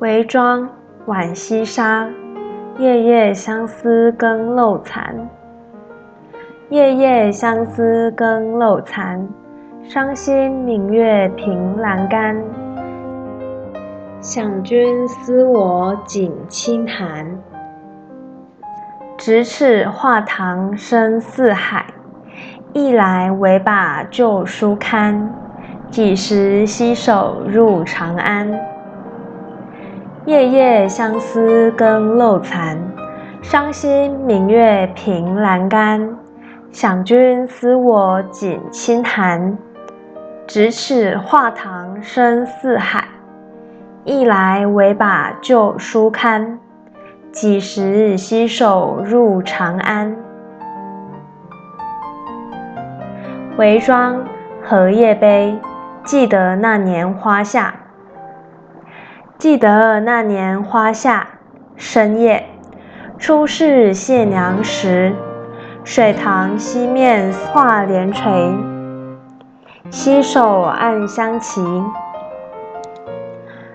韦庄浣溪沙，夜夜相思更漏残。夜夜相思更漏残，伤心明月凭栏杆。想君思我锦衾寒，咫尺画堂深似海。一来唯把旧书看，几时携手入长安？夜夜相思更漏残，伤心明月凭栏杆。想君思我锦衾寒，咫尺画堂深似海。一来唯把旧书看，几时携手入长安？韦庄《荷叶杯》记得那年花下。记得那年花下，深夜，初试谢娘时，水塘西面画帘垂，携手暗香齐。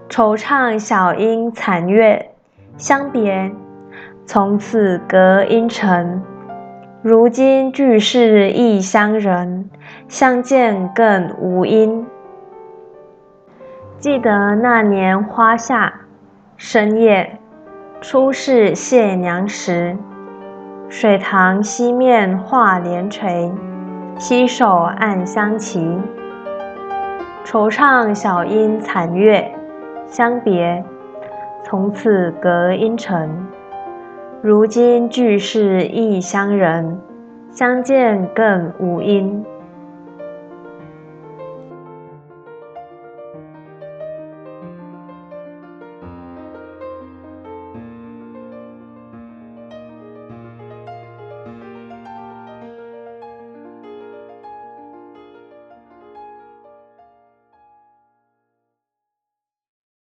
惆怅小英残月，相别，从此隔音尘。如今俱是异乡人，相见更无因。记得那年花下，深夜，初试谢娘时，水塘西面画帘垂，携手暗香齐。惆怅小英残月，相别，从此隔音尘。如今俱是异乡人，相见更无因。